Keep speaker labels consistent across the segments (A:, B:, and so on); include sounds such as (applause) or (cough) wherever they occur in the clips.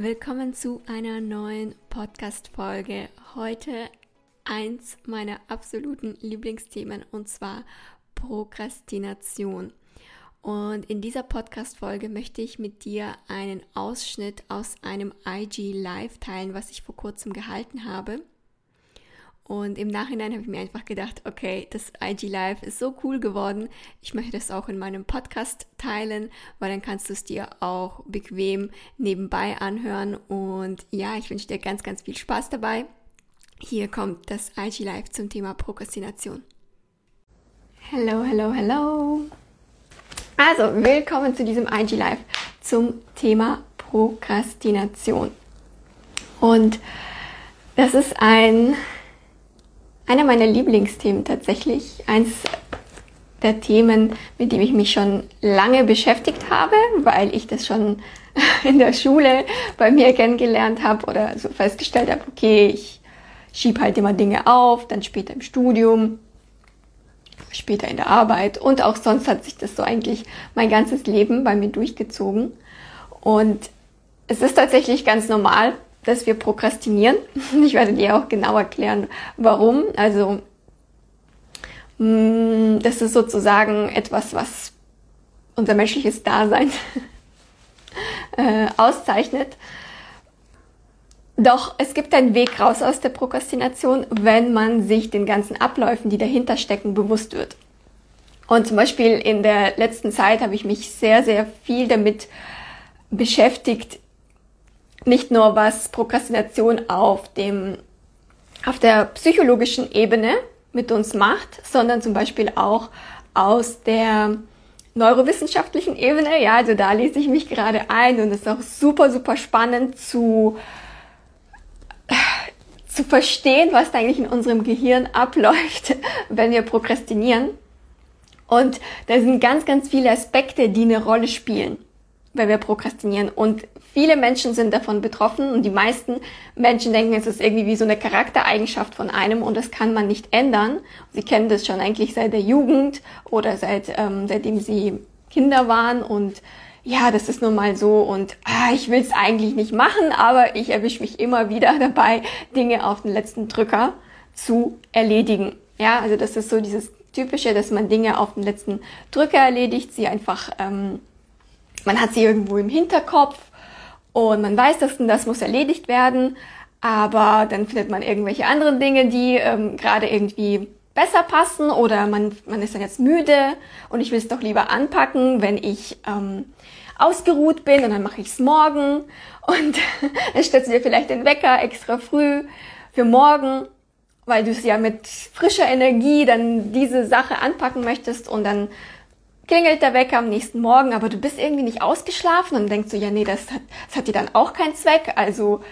A: Willkommen zu einer neuen Podcast-Folge. Heute eins meiner absoluten Lieblingsthemen und zwar Prokrastination. Und in dieser Podcast-Folge möchte ich mit dir einen Ausschnitt aus einem IG Live teilen, was ich vor kurzem gehalten habe. Und im Nachhinein habe ich mir einfach gedacht, okay, das IG Live ist so cool geworden. Ich möchte das auch in meinem Podcast teilen, weil dann kannst du es dir auch bequem nebenbei anhören. Und ja, ich wünsche dir ganz, ganz viel Spaß dabei. Hier kommt das IG Live zum Thema Prokrastination. Hello, hello, hello. Also, willkommen zu diesem IG Live zum Thema Prokrastination. Und das ist ein einer meiner Lieblingsthemen tatsächlich. Eins der Themen, mit dem ich mich schon lange beschäftigt habe, weil ich das schon (laughs) in der Schule bei mir kennengelernt habe oder so festgestellt habe, okay, ich schiebe halt immer Dinge auf, dann später im Studium, später in der Arbeit und auch sonst hat sich das so eigentlich mein ganzes Leben bei mir durchgezogen. Und es ist tatsächlich ganz normal, dass wir prokrastinieren. (laughs) Ich werde dir auch genau erklären, warum. Also, mm, das ist sozusagen etwas, was unser menschliches Dasein (laughs) äh, auszeichnet. Doch es gibt einen Weg raus aus der Prokrastination, wenn man sich den ganzen Abläufen, die dahinter stecken, bewusst wird. Und zum Beispiel in der letzten Zeit habe ich mich sehr, sehr viel damit beschäftigt, nicht nur was Prokrastination auf dem, auf der psychologischen Ebene mit uns macht, sondern zum Beispiel auch aus der neurowissenschaftlichen Ebene. Ja, also da lese ich mich gerade ein und es ist auch super, super spannend zu, zu verstehen, was da eigentlich in unserem Gehirn (laughs) abläuft, wenn wir prokrastinieren. Und da sind ganz, ganz viele Aspekte, die eine Rolle spielen wenn wir prokrastinieren. Und viele Menschen sind davon betroffen und die meisten Menschen denken, es ist irgendwie wie so eine Charaktereigenschaft von einem und das kann man nicht ändern. Sie kennen das schon eigentlich seit der Jugend oder seit ähm, seitdem sie Kinder waren und ja, das ist nun mal so und ah, ich will es eigentlich nicht machen, aber ich erwische mich immer wieder (laughs) dabei, Dinge auf den letzten Drücker zu erledigen. Ja, also das ist so dieses typische, dass man Dinge auf den letzten Drücker erledigt, sie einfach ähm, man hat sie irgendwo im Hinterkopf und man weiß, dass das muss erledigt werden, aber dann findet man irgendwelche anderen Dinge, die ähm, gerade irgendwie besser passen oder man, man ist dann jetzt müde und ich will es doch lieber anpacken, wenn ich ähm, ausgeruht bin und dann mache ich es morgen und (laughs) dann stellst du dir vielleicht den Wecker extra früh für morgen, weil du es ja mit frischer Energie dann diese Sache anpacken möchtest und dann klingelt der Wecker am nächsten Morgen, aber du bist irgendwie nicht ausgeschlafen und denkst du, ja, nee, das hat, das hat dir dann auch keinen Zweck, also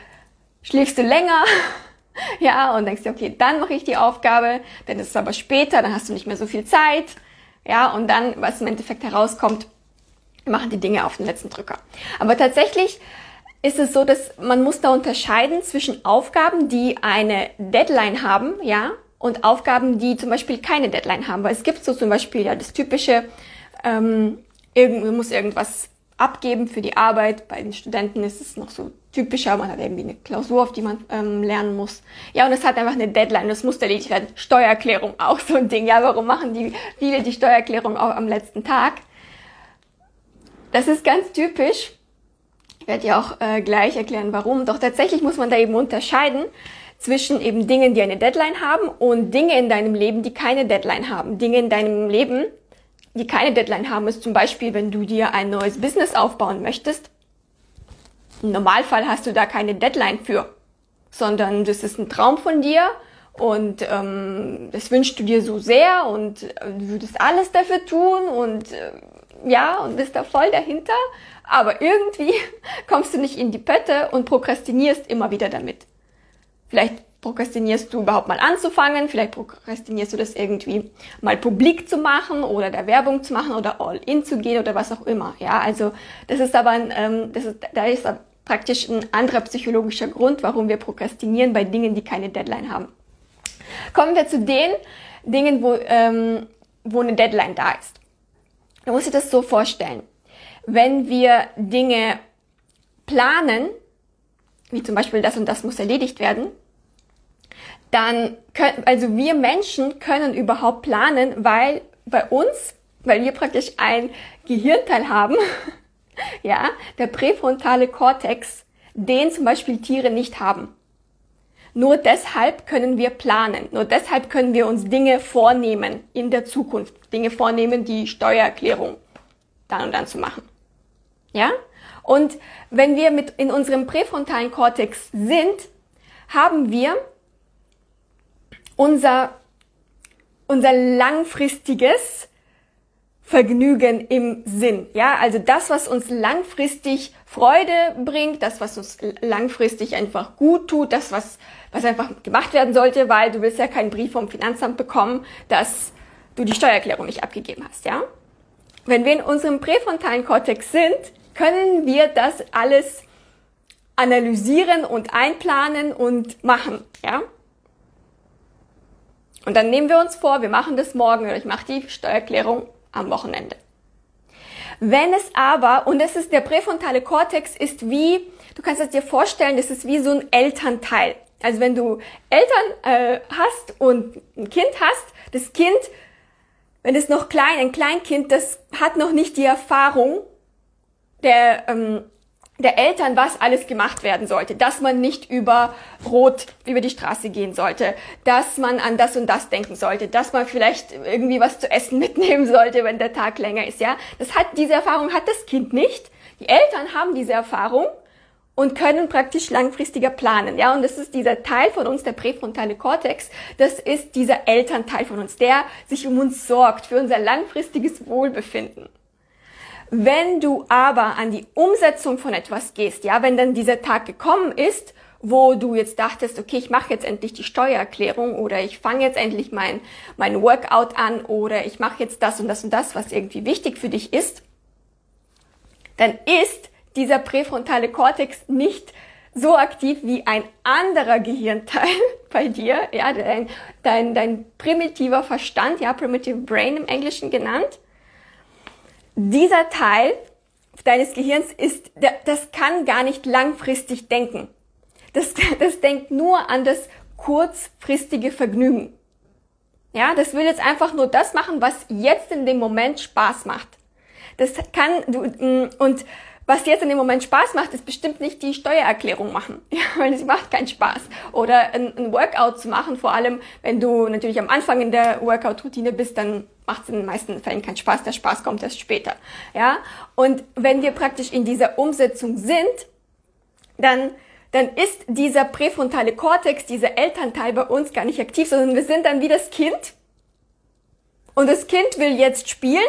A: schläfst du länger. (laughs) ja, und denkst dir, okay, dann mache ich die Aufgabe, ist es aber später, dann hast du nicht mehr so viel Zeit. Ja, und dann, was im Endeffekt herauskommt, machen die Dinge auf den letzten Drücker. Aber tatsächlich ist es so, dass man muss da unterscheiden zwischen Aufgaben, die eine Deadline haben, ja, und Aufgaben, die zum Beispiel keine Deadline haben. Weil es gibt so zum Beispiel ja das typische, ähm, irgend, muss irgendwas abgeben für die Arbeit. Bei den Studenten ist es noch so typischer, man hat irgendwie eine Klausur, auf die man ähm, lernen muss. Ja, und es hat einfach eine Deadline, das muss erledigt werden. Steuererklärung (laughs) auch so ein Ding. Ja, warum machen die viele die Steuererklärung auch am letzten Tag? Das ist ganz typisch. Ich werde dir auch äh, gleich erklären, warum. Doch tatsächlich muss man da eben unterscheiden zwischen eben Dingen, die eine Deadline haben und Dinge in deinem Leben, die keine Deadline haben. Dinge in deinem Leben, die keine Deadline haben, ist zum Beispiel, wenn du dir ein neues Business aufbauen möchtest. Im Normalfall hast du da keine Deadline für, sondern das ist ein Traum von dir und ähm, das wünschst du dir so sehr und äh, du würdest alles dafür tun und äh, ja, und bist da voll dahinter, aber irgendwie (laughs) kommst du nicht in die Pötte und prokrastinierst immer wieder damit. Vielleicht prokrastinierst du überhaupt mal anzufangen, vielleicht prokrastinierst du das irgendwie mal publik zu machen oder der Werbung zu machen oder all in zu gehen oder was auch immer. Ja, also das ist aber ein, ähm, das ist, da ist praktisch ein anderer psychologischer Grund, warum wir prokrastinieren bei Dingen, die keine Deadline haben. Kommen wir zu den Dingen, wo, ähm, wo eine Deadline da ist. Du musst dir das so vorstellen. Wenn wir Dinge planen, wie zum Beispiel das und das muss erledigt werden, dann können, also wir Menschen können überhaupt planen, weil bei uns, weil wir praktisch ein Gehirnteil haben, (laughs) ja, der präfrontale Kortex, den zum Beispiel Tiere nicht haben. Nur deshalb können wir planen. Nur deshalb können wir uns Dinge vornehmen in der Zukunft. Dinge vornehmen, die Steuererklärung dann und dann zu machen. Ja? Und wenn wir mit in unserem präfrontalen Kortex sind, haben wir unser, unser langfristiges Vergnügen im Sinn. Ja, also das, was uns langfristig Freude bringt, das, was uns langfristig einfach gut tut, das, was, was einfach gemacht werden sollte, weil du willst ja keinen Brief vom Finanzamt bekommen, dass du die Steuererklärung nicht abgegeben hast, ja? Wenn wir in unserem präfrontalen Kortex sind, können wir das alles analysieren und einplanen und machen, ja? Und dann nehmen wir uns vor, wir machen das morgen oder ich mache die Steuererklärung am Wochenende. Wenn es aber, und das ist der präfrontale Kortex, ist wie, du kannst es dir vorstellen, das ist wie so ein Elternteil. Also wenn du Eltern äh, hast und ein Kind hast, das Kind, wenn es noch klein, ein Kleinkind, das hat noch nicht die Erfahrung der ähm, der Eltern, was alles gemacht werden sollte, dass man nicht über Rot über die Straße gehen sollte, dass man an das und das denken sollte, dass man vielleicht irgendwie was zu essen (laughs) mitnehmen sollte, wenn der Tag länger ist, ja. Das hat, diese Erfahrung hat das Kind nicht. Die Eltern haben diese Erfahrung und können praktisch langfristiger planen, ja. Und das ist dieser Teil von uns, der präfrontale Kortex, das ist dieser Elternteil von uns, der sich um uns sorgt, für unser langfristiges Wohlbefinden. Wenn du aber an die Umsetzung von etwas gehst, ja, wenn dann dieser Tag gekommen ist, wo du jetzt dachtest, okay, ich mache jetzt endlich die Steuererklärung oder ich fange jetzt endlich mein, mein Workout an oder ich mache jetzt das und das und das, was irgendwie wichtig für dich ist, dann ist dieser präfrontale Kortex nicht so aktiv wie ein anderer Gehirnteil (laughs) bei dir, ja, dein, dein, dein primitiver Verstand, ja, primitive brain im Englischen genannt, dieser Teil deines Gehirns ist, das kann gar nicht langfristig denken. Das, (laughs) das denkt nur an das kurzfristige Vergnügen. Ja, das will jetzt einfach nur das machen, was jetzt in dem Moment Spaß macht. Das kann du mm, und was jetzt in dem Moment Spaß macht, ist bestimmt nicht die Steuererklärung machen, (laughs) ja, weil sie macht keinen Spaß. Oder ein, ein Workout zu machen, vor allem wenn du natürlich am Anfang in der Workout-Routine bist, dann macht es in den meisten Fällen keinen Spaß. Der Spaß kommt erst später, ja. Und wenn wir praktisch in dieser Umsetzung sind, dann dann ist dieser präfrontale Kortex, dieser Elternteil bei uns gar nicht aktiv, sondern wir sind dann wie das Kind. Und das Kind will jetzt spielen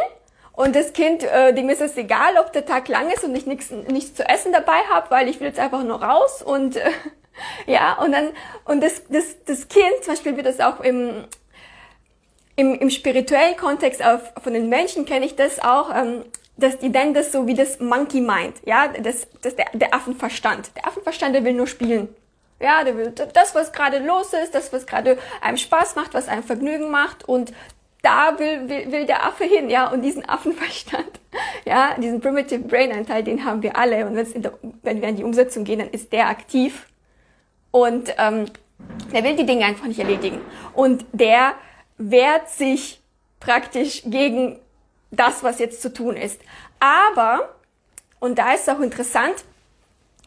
A: und das Kind, äh, dem ist es egal, ob der Tag lang ist und ich nichts, nichts zu essen dabei habe, weil ich will jetzt einfach nur raus und äh, (laughs) ja, und dann, und das, das, das Kind, zum Beispiel wird das auch im, im, im spirituellen Kontext auf, von den Menschen kenne ich das auch, ähm, dass die nennen das so wie das Monkey Mind, ja, das, das der, der Affenverstand. Der Affenverstand, der will nur spielen. Ja, der will das, was gerade los ist, das, was gerade einem Spaß macht, was einem Vergnügen macht und da will, will, will der Affe hin, ja, und diesen Affenverstand, (laughs) ja, diesen Primitive Brain Anteil, den haben wir alle. Und der, wenn wir in die Umsetzung gehen, dann ist der aktiv und ähm, der will die Dinge einfach nicht erledigen. Und der wehrt sich praktisch gegen das, was jetzt zu tun ist. Aber, und da ist es auch interessant,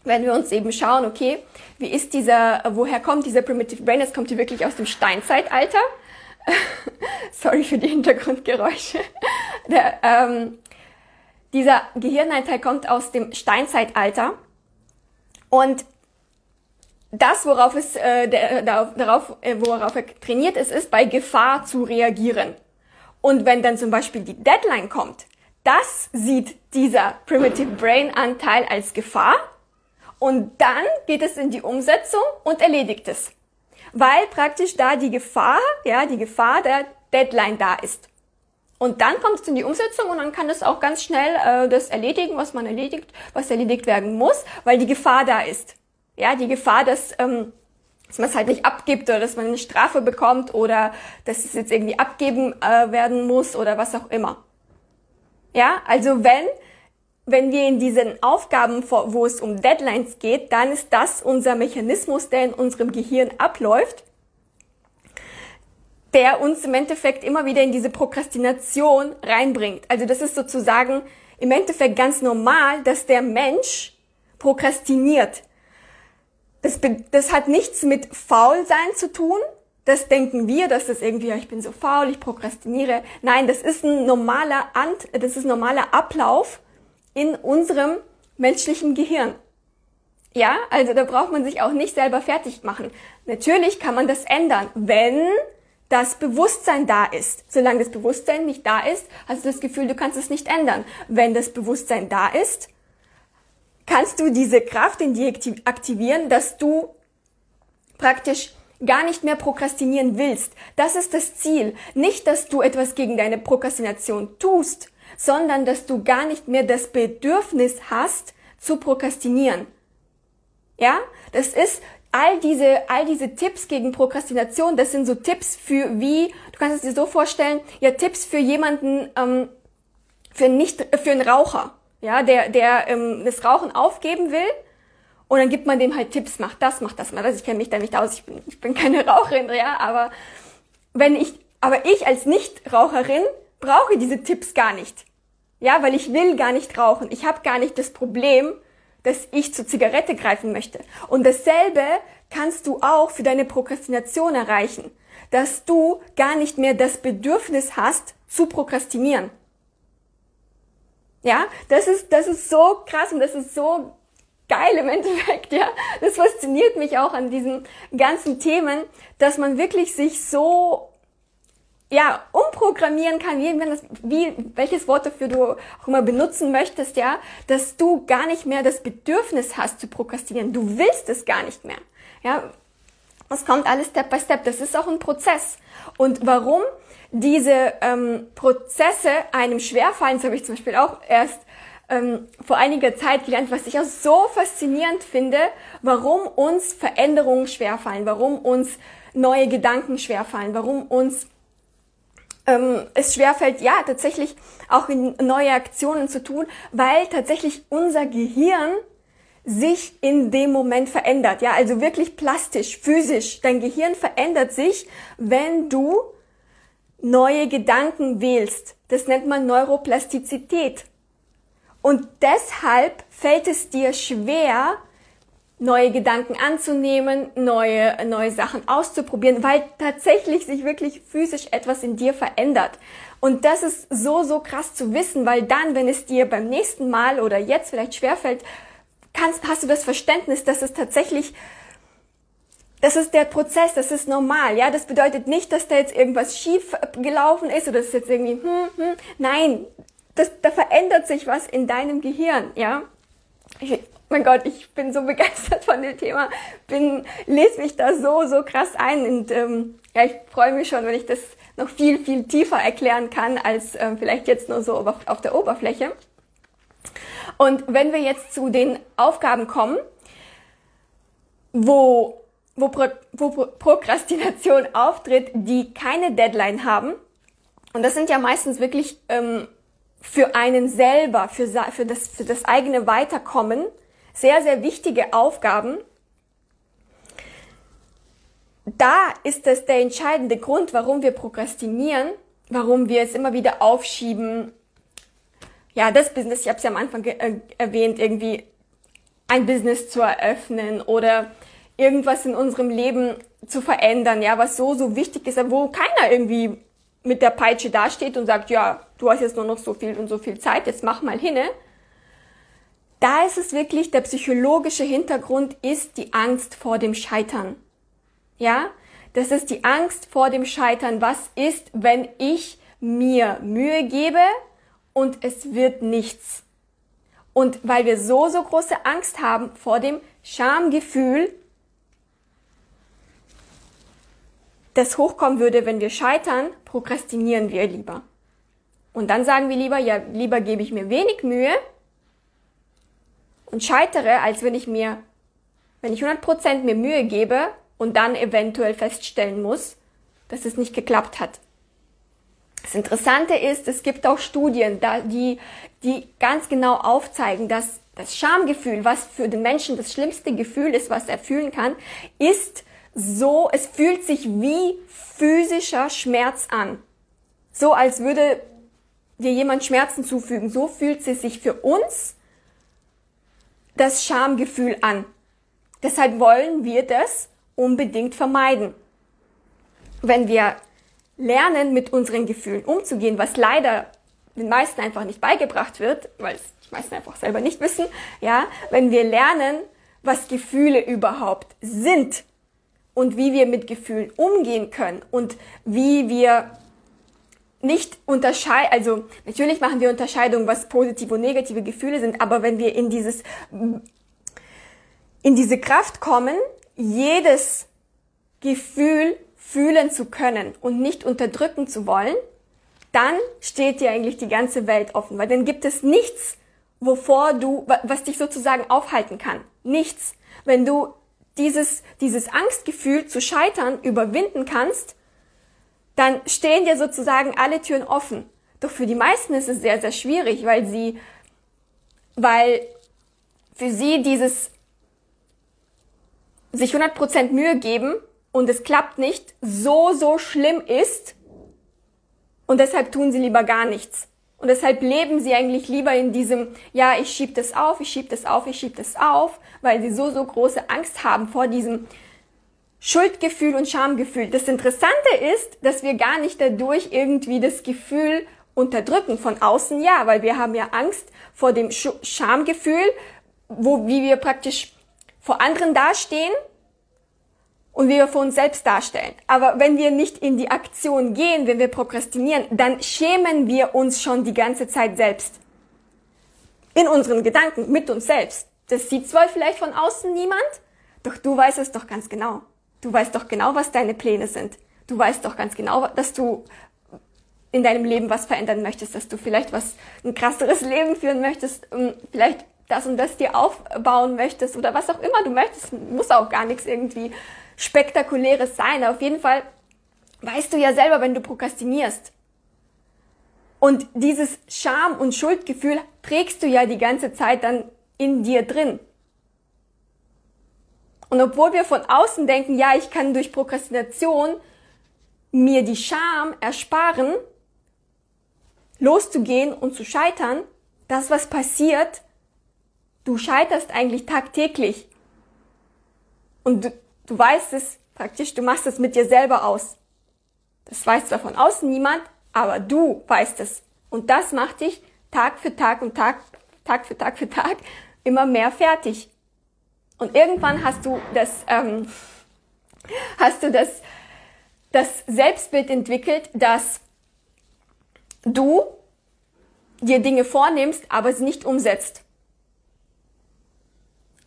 A: wenn wir uns eben schauen, okay, wie ist dieser, woher kommt dieser Primitive Brain? Das kommt hier wirklich aus dem Steinzeitalter. (laughs) Sorry für die Hintergrundgeräusche. Der, ähm, dieser Gehirnanteil kommt aus dem Steinzeitalter und das, worauf es äh, der, darauf, äh, worauf er trainiert ist, ist bei Gefahr zu reagieren. Und wenn dann zum Beispiel die Deadline kommt, das sieht dieser Primitive Brain Anteil als Gefahr und dann geht es in die Umsetzung und erledigt es. Weil praktisch da die Gefahr, ja, die Gefahr der Deadline da ist. Und dann kommt es in die Umsetzung und dann kann es auch ganz schnell äh, das erledigen, was man erledigt, was erledigt werden muss, weil die Gefahr da ist. Ja, die Gefahr, dass, ähm, dass man es halt nicht abgibt oder dass man eine Strafe bekommt oder dass es jetzt irgendwie abgeben äh, werden muss oder was auch immer. Ja, also wenn wenn wir in diesen Aufgaben, wo es um Deadlines geht, dann ist das unser Mechanismus, der in unserem Gehirn abläuft, der uns im Endeffekt immer wieder in diese Prokrastination reinbringt. Also das ist sozusagen im Endeffekt ganz normal, dass der Mensch prokrastiniert. Das, das hat nichts mit Faulsein zu tun. Das denken wir, dass das irgendwie, ich bin so faul, ich prokrastiniere. Nein, das ist ein normaler, Ant, das ist ein normaler Ablauf in unserem menschlichen Gehirn. Ja, also da braucht man sich auch nicht selber fertig machen. Natürlich kann man das ändern, wenn das Bewusstsein da ist. Solange das Bewusstsein nicht da ist, hast du das Gefühl, du kannst es nicht ändern. Wenn das Bewusstsein da ist, kannst du diese Kraft in dir aktivieren, dass du praktisch gar nicht mehr prokrastinieren willst. Das ist das Ziel. Nicht, dass du etwas gegen deine Prokrastination tust, sondern dass du gar nicht mehr das Bedürfnis hast, zu prokrastinieren. Ja, das ist all diese, all diese Tipps gegen Prokrastination, das sind so Tipps für wie, du kannst es dir so vorstellen, ja, Tipps für jemanden, ähm, für nicht, für einen Raucher, ja, der, der ähm, das Rauchen aufgeben will. Und dann gibt man dem halt Tipps, mach das, mach das, mach das. Ich kenne mich da nicht aus, ich bin, ich bin keine (laughs) Raucherin, ja, aber wenn ich, aber ich als Nichtraucherin brauche diese Tipps gar nicht. Ja, weil ich will gar nicht rauchen. Ich habe gar nicht das Problem, dass ich zur Zigarette greifen möchte. Und dasselbe kannst du auch für deine Prokrastination erreichen, dass du gar nicht mehr das Bedürfnis hast zu prokrastinieren. Ja, das ist, das ist so krass und das ist so geil im Endeffekt, ja. Das fasziniert mich auch an diesen ganzen Themen, dass man wirklich sich so ja, umprogrammieren kann, wie, wenn das, wie, welches Wort dafür du auch immer benutzen möchtest, ja, dass du gar nicht mehr das Bedürfnis hast zu prokrastinieren. Du willst es gar nicht mehr. Ja, das kommt alles Step by Step. Das ist auch ein Prozess. Und warum diese ähm, Prozesse einem schwerfallen, das habe ich zum Beispiel auch erst ähm, vor einiger Zeit gelernt, was ich auch so faszinierend finde, warum uns Veränderungen schwerfallen, warum uns neue Gedanken schwerfallen, warum uns ähm, es schwerfällt, ja, tatsächlich auch in neue Aktionen zu tun, weil tatsächlich unser Gehirn sich in dem Moment verändert. Ja, also wirklich plastisch, physisch. Dein Gehirn verändert sich, wenn du neue Gedanken wählst. Das nennt man Neuroplastizität. Und deshalb fällt es dir schwer, neue Gedanken anzunehmen, neue, neue Sachen auszuprobieren, weil tatsächlich sich wirklich physisch etwas in dir verändert. Und das ist so, so krass zu wissen, weil dann, wenn es dir beim nächsten Mal oder jetzt vielleicht schwerfällt, kannst, hast du das Verständnis, dass es tatsächlich das ist der Prozess, das ist normal, ja. Das bedeutet nicht, dass da jetzt irgendwas schief gelaufen ist oder das ist jetzt irgendwie, hm, hm. Nein, das, da verändert sich was in deinem Gehirn, ja. Mein Gott, ich bin so (laughs) begeistert von dem Thema, bin, lese mich da so, so krass ein und ähm, ja, ich freue mich schon, wenn ich das noch viel, viel tiefer erklären kann, als ähm, vielleicht jetzt nur so auf, auf der Oberfläche. Und wenn wir jetzt zu den Aufgaben kommen, wo, wo, Pro, wo Prokrastination auftritt, die keine Deadline haben, und das sind ja meistens wirklich ähm, für einen selber, für, für, das, für das eigene Weiterkommen, sehr, sehr wichtige Aufgaben. Da ist das der entscheidende Grund, warum wir prokrastinieren, warum wir es immer wieder aufschieben. Ja, das Business, ich habe es ja am Anfang äh, erwähnt, irgendwie ein Business zu eröffnen oder irgendwas in unserem Leben zu verändern, ja, was so, so wichtig ist, wo keiner irgendwie mit der Peitsche dasteht und sagt, ja, du hast jetzt nur noch so viel und so viel Zeit, jetzt mach mal hinne, da ist es wirklich, der psychologische Hintergrund ist die Angst vor dem Scheitern. Ja? Das ist die Angst vor dem Scheitern. Was ist, wenn ich mir Mühe gebe und es wird nichts? Und weil wir so, so große Angst haben vor dem Schamgefühl, das hochkommen würde, wenn wir scheitern, prokrastinieren wir lieber. Und dann sagen wir lieber, ja, lieber gebe ich mir wenig Mühe und scheitere, als wenn ich mir, wenn ich 100% mir Mühe gebe und dann eventuell feststellen muss, dass es nicht geklappt hat. Das Interessante ist, es gibt auch Studien, die, die ganz genau aufzeigen, dass das Schamgefühl, was für den Menschen das schlimmste Gefühl ist, was er fühlen kann, ist so, es fühlt sich wie physischer Schmerz an. So als würde dir jemand Schmerzen zufügen. So fühlt es sich für uns das Schamgefühl an. Deshalb wollen wir das unbedingt vermeiden. Wenn wir lernen, mit unseren Gefühlen umzugehen, was leider den meisten einfach nicht beigebracht wird, weil es die meisten einfach selber nicht wissen, ja, wenn wir lernen, was Gefühle überhaupt sind und wie wir mit Gefühlen umgehen können und wie wir nicht unterscheiden, also natürlich machen wir Unterscheidungen, was positive und negative Gefühle sind, aber wenn wir in dieses, in diese Kraft kommen, jedes Gefühl fühlen zu können und nicht unterdrücken zu wollen, dann steht dir eigentlich die ganze Welt offen, weil dann gibt es nichts, wovor du, was dich sozusagen aufhalten kann. Nichts. Wenn du dieses, dieses Angstgefühl zu scheitern überwinden kannst, dann stehen dir sozusagen alle Türen offen. Doch für die meisten ist es sehr, sehr schwierig, weil sie, weil für sie dieses sich 100% Mühe geben und es klappt nicht, so, so schlimm ist und deshalb tun sie lieber gar nichts. Und deshalb leben sie eigentlich lieber in diesem, ja, ich schieb das auf, ich schieb das auf, ich schieb das auf, weil sie so, so große Angst haben vor diesem Schuldgefühl und Schamgefühl. Das Interessante ist, dass wir gar nicht dadurch irgendwie das Gefühl unterdrücken. Von außen ja, weil wir haben ja Angst vor dem Schamgefühl, wo, wie wir praktisch vor anderen dastehen und wie wir vor uns selbst darstellen. Aber wenn wir nicht in die Aktion gehen, wenn wir prokrastinieren, dann schämen wir uns schon die ganze Zeit selbst. In unseren Gedanken, mit uns selbst. Das sieht zwar vielleicht von außen niemand, doch du weißt es doch ganz genau. Du weißt doch genau, was deine Pläne sind. Du weißt doch ganz genau, dass du in deinem Leben was verändern möchtest, dass du vielleicht was, ein krasseres Leben führen möchtest, vielleicht das und das dir aufbauen möchtest oder was auch immer du möchtest, muss auch gar nichts irgendwie spektakuläres sein. Auf jeden Fall weißt du ja selber, wenn du prokrastinierst. Und dieses Scham- und Schuldgefühl trägst du ja die ganze Zeit dann in dir drin. Und obwohl wir von außen denken, ja, ich kann durch Prokrastination mir die Scham ersparen, loszugehen und zu scheitern, das, was passiert, du scheiterst eigentlich tagtäglich. Und du, du weißt es praktisch, du machst es mit dir selber aus. Das weiß zwar von außen niemand, aber du weißt es. Und das macht dich Tag für Tag und Tag, Tag für Tag für Tag immer mehr fertig. Und irgendwann hast du das, ähm, hast du das, das Selbstbild entwickelt, dass du dir Dinge vornimmst, aber sie nicht umsetzt.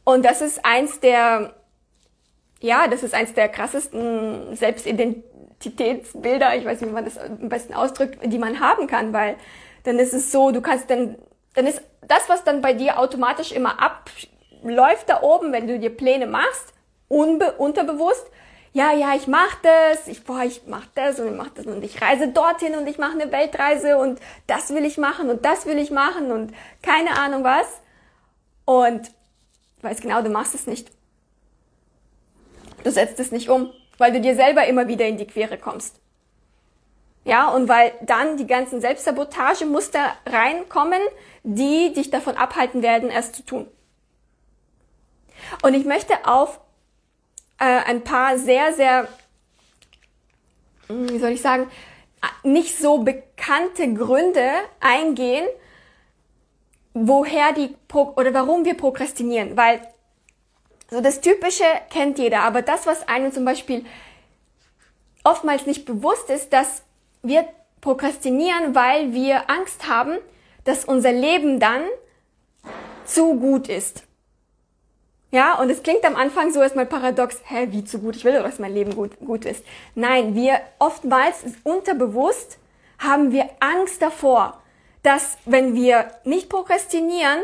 A: Und das ist eins der, ja, das ist eins der krassesten Selbstidentitätsbilder, ich weiß nicht, wie man das am besten ausdrückt, die man haben kann, weil dann ist es so, du kannst dann, dann ist das, was dann bei dir automatisch immer abläuft da oben, wenn du dir Pläne machst, unbe unterbewusst, ja, ja, ich mach das, ich, boah, ich mach das und ich mach das und ich reise dorthin und ich mache eine Weltreise und das will ich machen und das will ich machen und keine Ahnung was. Und du weißt genau, du machst es nicht. Du setzt es nicht um, weil du dir selber immer wieder in die Quere kommst. Ja, und weil dann die ganzen Selbstsabotagemuster reinkommen, die dich davon abhalten werden, es zu tun. Und ich möchte auf äh, ein paar sehr, sehr, hm, wie soll ich sagen, nicht so bekannte Gründe eingehen, woher die Pro oder warum wir prokrastinieren, weil so das Typische kennt jeder, aber das, was einem zum Beispiel oftmals nicht bewusst ist, dass wir prokrastinieren, weil wir Angst haben, dass unser Leben dann zu gut ist. Ja, und es klingt am Anfang so erstmal paradox, hä, wie zu gut, ich will doch, dass mein Leben gut, gut ist. Nein, wir oftmals unterbewusst haben wir Angst davor, dass wenn wir nicht prokrastinieren,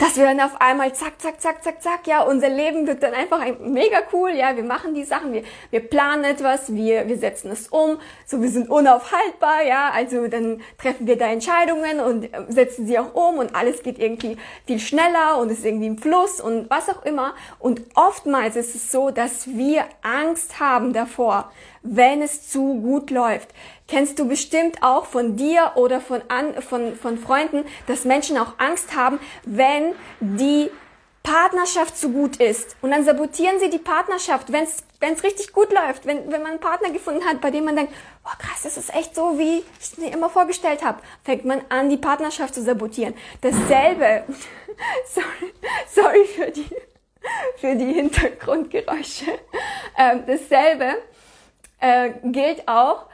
A: dass wir dann auf einmal zack, zack, zack, zack, zack, ja, unser Leben wird dann einfach mega cool, ja, wir machen die Sachen, wir, wir planen etwas, wir, wir setzen es um, so wir sind unaufhaltbar, ja, also dann treffen wir da Entscheidungen und äh, setzen sie auch um und alles geht irgendwie viel schneller und ist irgendwie im Fluss und was auch immer. Und oftmals ist es so, dass wir Angst haben davor, wenn es zu gut läuft. Kennst du bestimmt auch von dir oder von, an, von, von Freunden, dass Menschen auch Angst haben, wenn die Partnerschaft zu gut ist. Und dann sabotieren sie die Partnerschaft, wenn es richtig gut läuft, wenn, wenn man einen Partner gefunden hat, bei dem man denkt, oh krass, das ist echt so, wie ich es mir immer vorgestellt habe, fängt man an, die Partnerschaft zu sabotieren. Dasselbe, (laughs) sorry, sorry für die, für die Hintergrundgeräusche, ähm, dasselbe äh, gilt auch,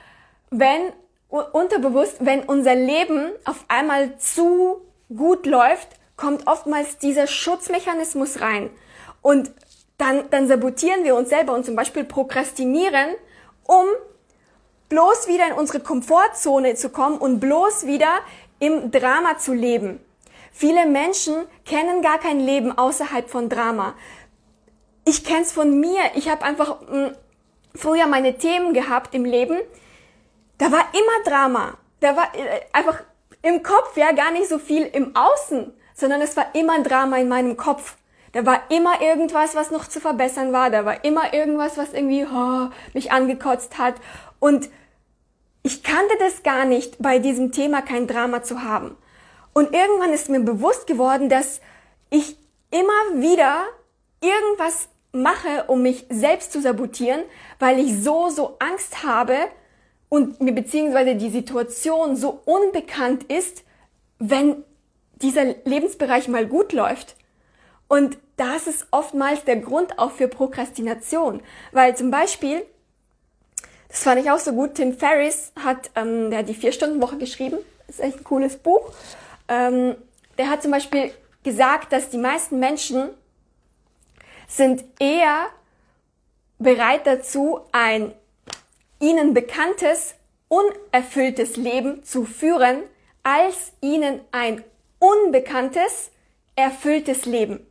A: wenn unterbewusst, wenn unser Leben auf einmal zu gut läuft, kommt oftmals dieser Schutzmechanismus rein. Und dann, dann sabotieren wir uns selber und zum Beispiel prokrastinieren, um bloß wieder in unsere Komfortzone zu kommen und bloß wieder im Drama zu leben. Viele Menschen kennen gar kein Leben außerhalb von Drama. Ich kenn's von mir. Ich habe einfach mh, hm, früher meine Themen gehabt im Leben, da war immer Drama. Da war äh, einfach im Kopf, ja, gar nicht so viel im Außen, sondern es war immer Drama in meinem Kopf. Da war immer irgendwas, was noch zu verbessern war. Da war immer irgendwas, was irgendwie oh, mich angekotzt hat. Und ich kannte das gar nicht, bei diesem Thema kein Drama zu haben. Und irgendwann ist mir bewusst geworden, dass ich immer wieder irgendwas mache, um mich selbst zu sabotieren, weil ich so, so Angst habe und mir beziehungsweise die Situation so unbekannt ist, wenn dieser Lebensbereich mal gut läuft. Und das ist oftmals der Grund auch für Prokrastination, weil zum Beispiel, das fand ich auch so gut, Tim Ferriss hat, ähm, der hat die Vier-Stunden-Woche geschrieben, ist echt ein cooles Buch. Ähm, der hat zum Beispiel gesagt, dass die meisten Menschen sind eher bereit dazu, ein ihnen bekanntes, unerfülltes Leben zu führen, als ihnen ein unbekanntes, erfülltes Leben.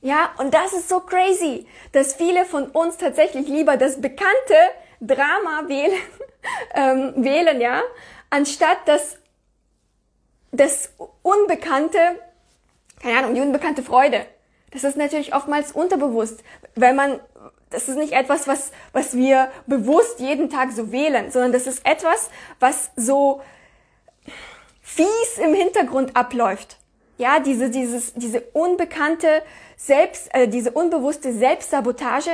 A: Ja, und das ist so crazy, dass viele von uns tatsächlich lieber das bekannte Drama wählen, (laughs) ähm, wählen ja, anstatt das, das unbekannte, keine Ahnung, die unbekannte Freude. Das ist natürlich oftmals unterbewusst, weil man, das ist nicht etwas, was, was wir bewusst jeden Tag so wählen, sondern das ist etwas, was so fies im Hintergrund abläuft. Ja, diese, dieses, diese unbekannte Selbst, äh, diese unbewusste Selbstsabotage,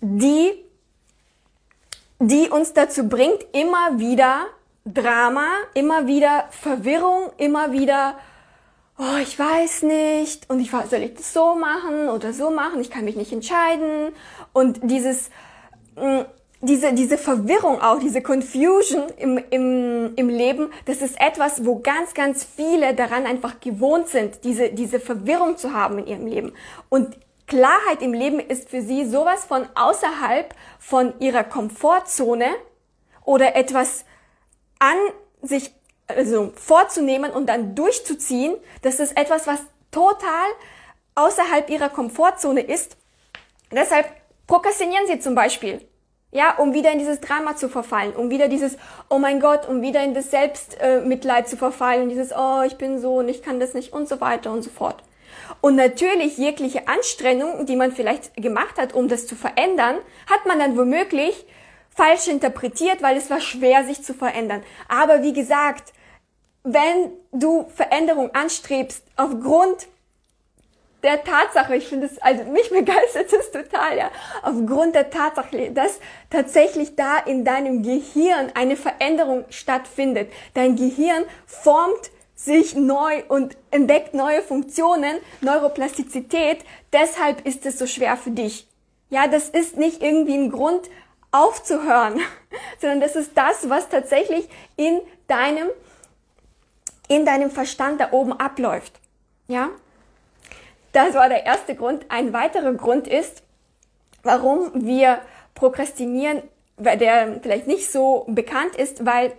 A: die, die uns dazu bringt, immer wieder Drama, immer wieder Verwirrung, immer wieder oh, ich weiß nicht. Und ich soll ich das so machen oder so machen, ich kann mich nicht entscheiden. Und dieses mm, diese, diese Verwirrung auch, diese Confusion im, im, im Leben, das ist etwas, wo ganz, ganz viele daran einfach gewohnt sind, diese, diese Verwirrung zu haben in ihrem Leben. Und Klarheit im Leben ist für sie sowas von außerhalb von ihrer Komfortzone oder etwas an sich also vorzunehmen und dann durchzuziehen, das ist etwas, was total außerhalb ihrer Komfortzone ist. Deshalb prokrastinieren sie zum Beispiel. Ja, um wieder in dieses Drama zu verfallen, um wieder dieses, oh mein Gott, um wieder in das Selbstmitleid äh, zu verfallen, dieses, oh, ich bin so und ich kann das nicht und so weiter und so fort. Und natürlich jegliche Anstrengung, die man vielleicht gemacht hat, um das zu verändern, hat man dann womöglich falsch interpretiert, weil es war schwer, sich zu verändern. Aber wie gesagt, wenn du Veränderung anstrebst aufgrund der Tatsache, ich finde es, also mich begeistert es total, ja, aufgrund der Tatsache, dass tatsächlich da in deinem Gehirn eine Veränderung stattfindet. Dein Gehirn formt sich neu und entdeckt neue Funktionen, Neuroplastizität. Deshalb ist es so schwer für dich. Ja, das ist nicht irgendwie ein Grund aufzuhören, (laughs) sondern das ist das, was tatsächlich in deinem in deinem Verstand da oben abläuft. Ja? das war der erste Grund. Ein weiterer Grund ist, warum wir prokrastinieren, der vielleicht nicht so bekannt ist, weil,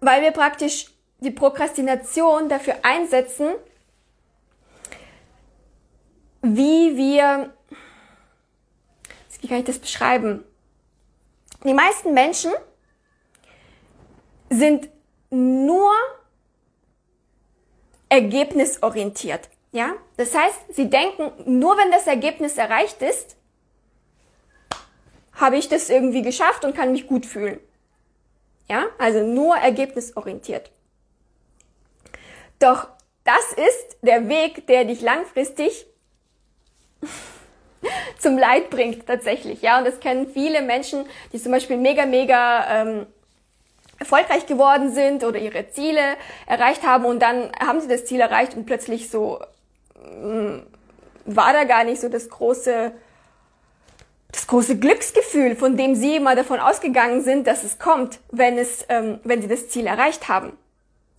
A: weil wir praktisch die Prokrastination dafür einsetzen, wie wir, wie kann ich das beschreiben? Die meisten Menschen sind nur ergebnisorientiert. Ja? Das heißt, sie denken, nur wenn das Ergebnis erreicht ist, habe ich das irgendwie geschafft und kann mich gut fühlen. Ja? Also nur ergebnisorientiert. Doch das ist der Weg, der dich langfristig (laughs) zum Leid bringt tatsächlich. Ja, und das kennen viele Menschen, die zum Beispiel mega, mega ähm, erfolgreich geworden sind oder ihre Ziele erreicht haben und dann haben sie das Ziel erreicht und plötzlich so mh, mm, war da gar nicht so das große das große Glücksgefühl, von dem sie immer davon ausgegangen sind, dass es kommt, wenn es ähm, wenn sie das Ziel erreicht haben.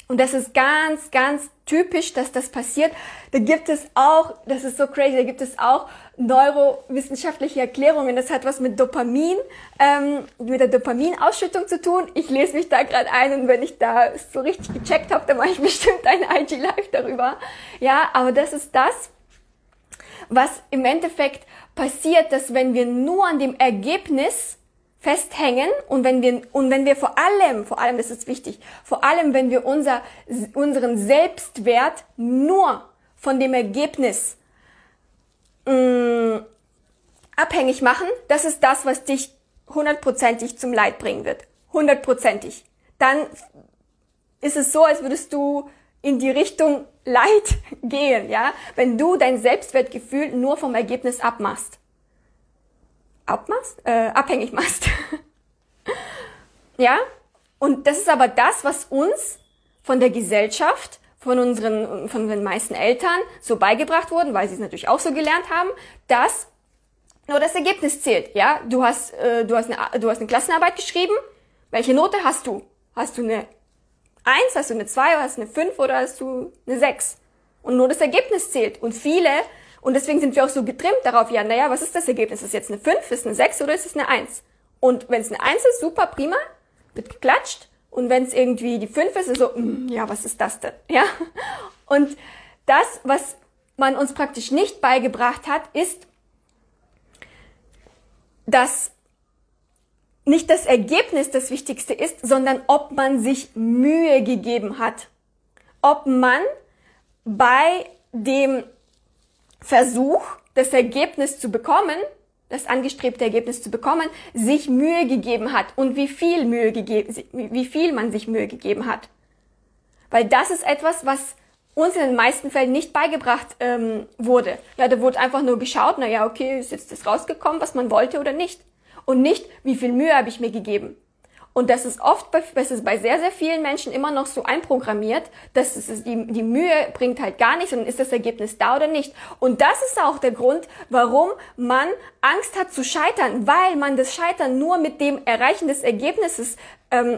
A: Und das ist ganz, ganz typisch, dass das passiert. Da gibt es auch, das ist so crazy, da gibt es auch neurowissenschaftliche Erklärungen. Das hat was mit Dopamin, ähm, mit der Dopaminausschüttung zu tun. Ich lese mich da gerade ein und wenn ich da so richtig gecheckt habe, dann mache ich (laughs) bestimmt ein IG Live darüber. Ja, aber das ist das, was im Endeffekt passiert, dass wenn wir nur an dem Ergebnis festhängen und wenn wir, und wenn wir vor allem, vor allem, das ist wichtig, vor allem, wenn wir unser, unseren Selbstwert nur von dem Ergebnis mh, mm, abhängig machen, das ist das, was dich hundertprozentig zum Leid bringen wird. Hundertprozentig. Dann ist es so, als würdest du in die Richtung (laughs) Leid gehen, ja, wenn du dein Selbstwertgefühl nur vom Ergebnis abmachst abmachst, äh, abhängig machst. (laughs) ja? Und das ist aber das, was uns von der Gesellschaft, von unseren, von den meisten Eltern so beigebracht wurden, weil sie es natürlich auch so gelernt haben, dass nur das Ergebnis zählt. Ja, du hast, äh, du hast eine, du hast eine Klassenarbeit geschrieben. Welche Note hast du? Hast du eine 1, hast du eine 2, hast du eine 5 oder hast du eine 6? Und nur das Ergebnis zählt. Und viele und deswegen sind wir auch so getrimmt darauf, ja, naja, was ist das Ergebnis? Ist es jetzt eine 5, ist es eine 6 oder ist es eine 1? Und wenn es eine 1 ist, super, prima, wird geklatscht. Und wenn es irgendwie die 5 ist, ist so, mm, ja, was ist das denn? Ja? Und das, was man uns praktisch nicht beigebracht hat, ist, dass nicht das Ergebnis das Wichtigste ist, sondern ob man sich Mühe gegeben hat. Ob man bei dem Versuch, das Ergebnis zu bekommen, das angestrebte Ergebnis zu bekommen, sich Mühe gegeben hat und wie viel Mühe gegeben, wie viel man sich Mühe gegeben hat. Weil das ist etwas, was uns in den meisten Fällen nicht beigebracht ähm, wurde. Ja, da wurde einfach nur geschaut, na ja, okay, ist jetzt das rausgekommen, was man wollte oder nicht. Und nicht, wie viel Mühe habe ich mir gegeben. Und das ist oft, bei, das ist bei sehr, sehr vielen Menschen immer noch so einprogrammiert, dass es die, die Mühe bringt halt gar nichts und ist das Ergebnis da oder nicht. Und das ist auch der Grund, warum man Angst hat zu scheitern, weil man das Scheitern nur mit dem Erreichen des Ergebnisses ähm,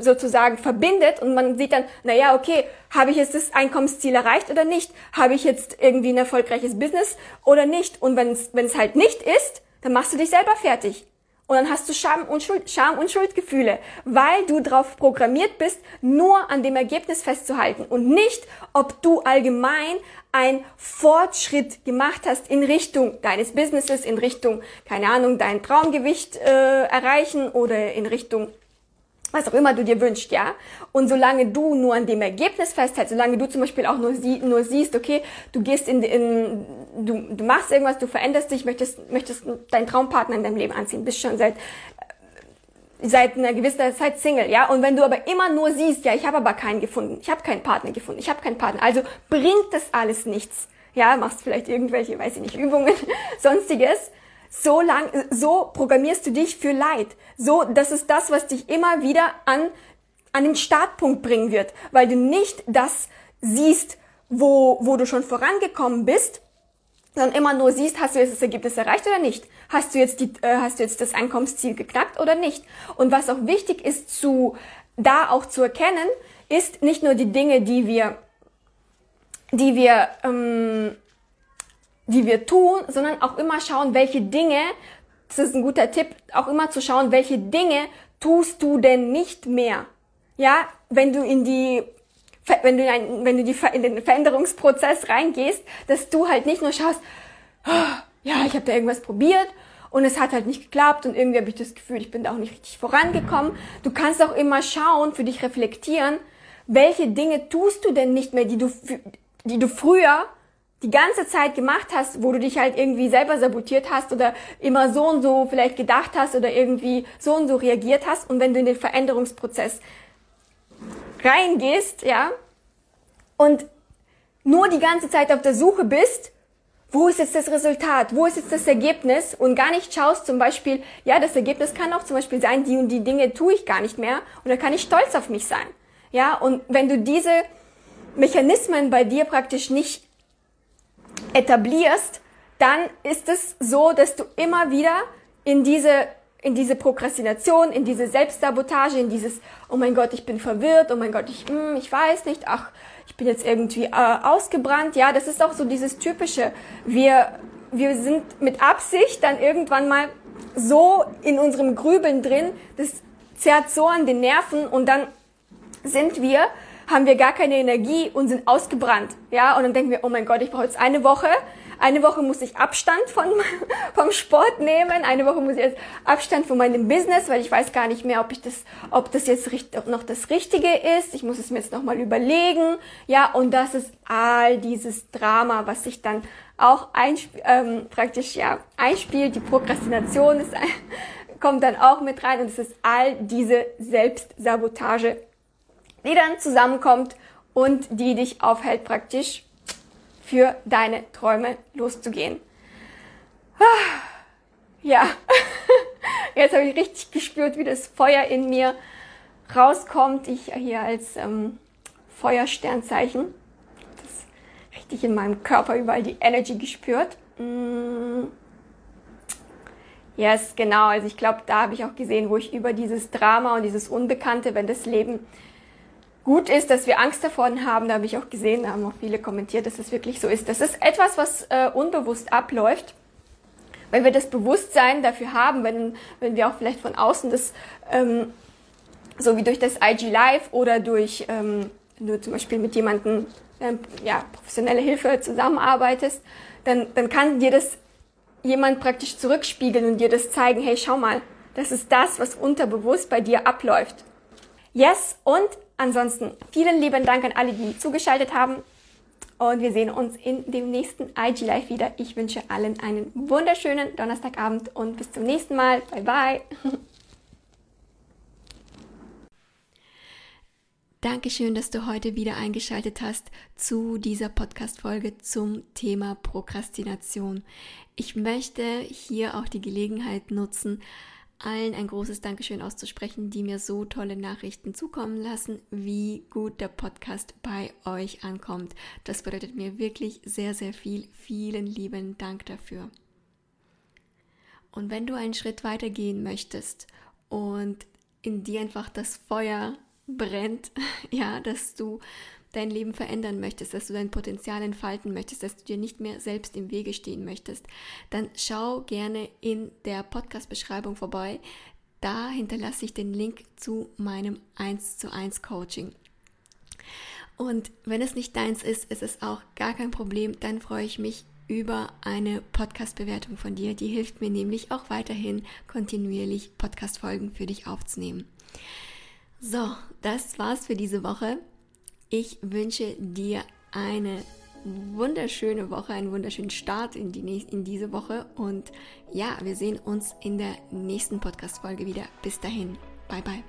A: sozusagen verbindet und man sieht dann, na ja, okay, habe ich jetzt das Einkommensziel erreicht oder nicht? Habe ich jetzt irgendwie ein erfolgreiches Business oder nicht? Und wenn es halt nicht ist, dann machst du dich selber fertig. Und dann hast du Scham und, Schuld, Scham und Schuldgefühle, weil du darauf programmiert bist, nur an dem Ergebnis festzuhalten und nicht, ob du allgemein ein Fortschritt gemacht hast in Richtung deines Businesses, in Richtung, keine Ahnung, dein Traumgewicht äh, erreichen oder in Richtung was auch immer du dir wünschst, ja. Und solange du nur an dem Ergebnis festhältst, solange du zum Beispiel auch nur, sie, nur siehst, okay, du gehst in, in du, du machst irgendwas, du veränderst dich, möchtest, möchtest deinen Traumpartner in deinem Leben anziehen, bist schon seit seit einer gewissen Zeit Single, ja. Und wenn du aber immer nur siehst, ja, ich habe aber keinen gefunden, ich habe keinen Partner gefunden, ich habe keinen Partner, also bringt das alles nichts. Ja, machst vielleicht irgendwelche, weiß ich nicht, Übungen, (laughs) sonstiges so lang, so programmierst du dich für Leid. So, das ist das, was dich immer wieder an, an den Startpunkt bringen wird, weil du nicht das siehst, wo, wo du schon vorangekommen bist, sondern immer nur siehst, hast du jetzt das Ergebnis erreicht oder nicht? Hast du jetzt die, äh, hast du jetzt das Einkommensziel geknackt oder nicht? Und was auch wichtig ist zu, da auch zu erkennen, ist nicht nur die Dinge, die wir die wir, ähm, die wir tun, sondern auch immer schauen, welche Dinge, das ist ein guter Tipp, auch immer zu schauen, welche Dinge tust du denn nicht mehr. Ja, wenn du in die wenn du, in, wenn du die, in den Veränderungsprozess reingehst, dass du halt nicht nur schaust, oh, ja, ich habe da irgendwas probiert und es hat halt nicht geklappt und irgendwie habe ich das Gefühl, ich bin da auch nicht richtig vorangekommen. Du kannst auch immer schauen, für dich reflektieren, welche Dinge tust du denn nicht mehr, die du, die du früher die ganze Zeit gemacht hast, wo du dich halt irgendwie selber sabotiert hast oder immer so und so vielleicht gedacht hast oder irgendwie so und so reagiert hast. Und wenn du in den Veränderungsprozess reingehst, ja, und nur die ganze Zeit auf der Suche bist, wo ist jetzt das Resultat, wo ist jetzt das Ergebnis und gar nicht schaust zum Beispiel, ja, das Ergebnis kann auch zum Beispiel sein, die und die Dinge tue ich gar nicht mehr und da kann ich stolz auf mich sein. Ja, und wenn du diese Mechanismen bei dir praktisch nicht etablierst, dann ist es so, dass du immer wieder in diese in diese Prokrastination, in diese Selbstsabotage, in dieses, oh mein Gott, ich bin verwirrt, oh mein Gott, ich, hm, ich weiß nicht, ach, ich bin jetzt irgendwie äh, ausgebrannt. Ja, das ist auch so dieses typische. Wir, wir sind mit Absicht dann irgendwann mal so in unserem Grübeln drin, das zerrt so an den Nerven und dann sind wir, haben wir gar keine Energie und sind ausgebrannt. Ja, und dann denken wir, oh mein Gott, ich brauche jetzt eine Woche, eine Woche muss ich Abstand von, (laughs) vom Sport nehmen, eine Woche muss ich jetzt Abstand von meinem Business, weil ich weiß gar nicht mehr, ob ich das, ob das jetzt noch das Richtige ist. Ich muss es mir jetzt nochmal überlegen. Ja, und das ist all dieses Drama, was sich dann auch ähm, praktisch ja einspielt. Die Prokrastination ist, (laughs) kommt dann auch mit rein und es ist all diese Selbstsabotage, die dann zusammenkommt und die dich aufhält praktisch für deine Träume loszugehen. Ah, ja, (laughs) jetzt habe ich richtig gespürt, wie das Feuer in mir rauskommt. Ich hier als ähm, Feuersternzeichen. Das richtig in meinem Körper überall die Energy gespürt. Mm. Yes, genau. Also ich glaube, da habe ich auch gesehen, wo ich über dieses Drama und dieses Unbekannte, wenn das Leben gut ist, dass wir Angst davor haben. Da habe ich auch gesehen, da haben auch viele kommentiert, dass es wirklich so ist. Das ist etwas, was äh, unbewusst abläuft. Wenn wir das Bewusstsein dafür haben, wenn, wenn wir auch vielleicht von außen das, ähm, so wie durch das IG Live oder durch, ähm, du zum Beispiel mit jemandem ähm, ja, professionelle Hilfe zusammenarbeitest, dann, dann kann dir das jemand praktisch zurückspiegeln und dir das zeigen, hey, schau mal, das ist das, was unterbewusst bei dir abläuft. Yes, und Ansonsten vielen lieben Dank an alle, die zugeschaltet haben. Und wir sehen uns in dem nächsten IG Live wieder. Ich wünsche allen einen wunderschönen Donnerstagabend und bis zum nächsten Mal. Bye bye. (laughs) Dankeschön, dass du heute wieder eingeschaltet hast zu dieser Podcast-Folge zum Thema Prokrastination. Ich möchte hier auch die Gelegenheit nutzen, allen ein großes Dankeschön auszusprechen, die mir so tolle Nachrichten zukommen lassen, wie gut der Podcast bei euch ankommt. Das bedeutet mir wirklich sehr, sehr viel. Vielen lieben Dank dafür. Und wenn du einen Schritt weiter gehen möchtest und in dir einfach das Feuer brennt, (laughs) ja, dass du dein Leben verändern möchtest, dass du dein Potenzial entfalten möchtest, dass du dir nicht mehr selbst im Wege stehen möchtest, dann schau gerne in der Podcast-Beschreibung vorbei. Da hinterlasse ich den Link zu meinem 1 zu 1 Coaching. Und wenn es nicht deins ist, ist es auch gar kein Problem. Dann freue ich mich über eine Podcast-Bewertung von dir. Die hilft mir nämlich auch weiterhin kontinuierlich Podcast-Folgen für dich aufzunehmen. So, das war's für diese Woche. Ich wünsche dir eine wunderschöne Woche, einen wunderschönen Start in, die, in diese Woche. Und ja, wir sehen uns in der nächsten Podcast-Folge wieder. Bis dahin. Bye, bye.